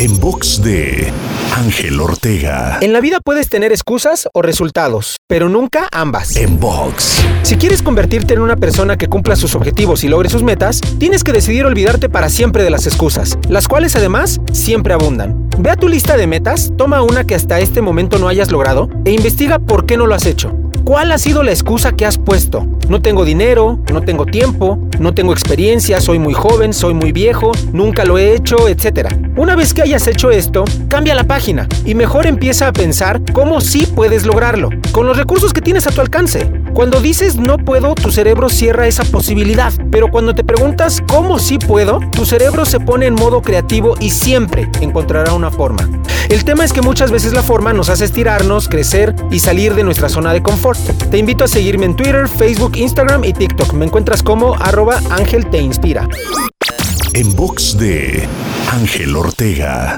En box de Ángel Ortega. En la vida puedes tener excusas o resultados, pero nunca ambas. En box. Si quieres convertirte en una persona que cumpla sus objetivos y logre sus metas, tienes que decidir olvidarte para siempre de las excusas, las cuales además siempre abundan. Ve a tu lista de metas, toma una que hasta este momento no hayas logrado e investiga por qué no lo has hecho. ¿Cuál ha sido la excusa que has puesto? No tengo dinero, no tengo tiempo, no tengo experiencia, soy muy joven, soy muy viejo, nunca lo he hecho, etc. Una vez que hayas hecho esto, cambia la página y mejor empieza a pensar cómo sí puedes lograrlo, con los recursos que tienes a tu alcance. Cuando dices no puedo, tu cerebro cierra esa posibilidad, pero cuando te preguntas cómo sí puedo, tu cerebro se pone en modo creativo y siempre encontrará una forma. El tema es que muchas veces la forma nos hace estirarnos, crecer y salir de nuestra zona de confort. Te invito a seguirme en Twitter, Facebook, Instagram y TikTok. Me encuentras como arroba Ángel Te Inspira. En box de Ángel Ortega.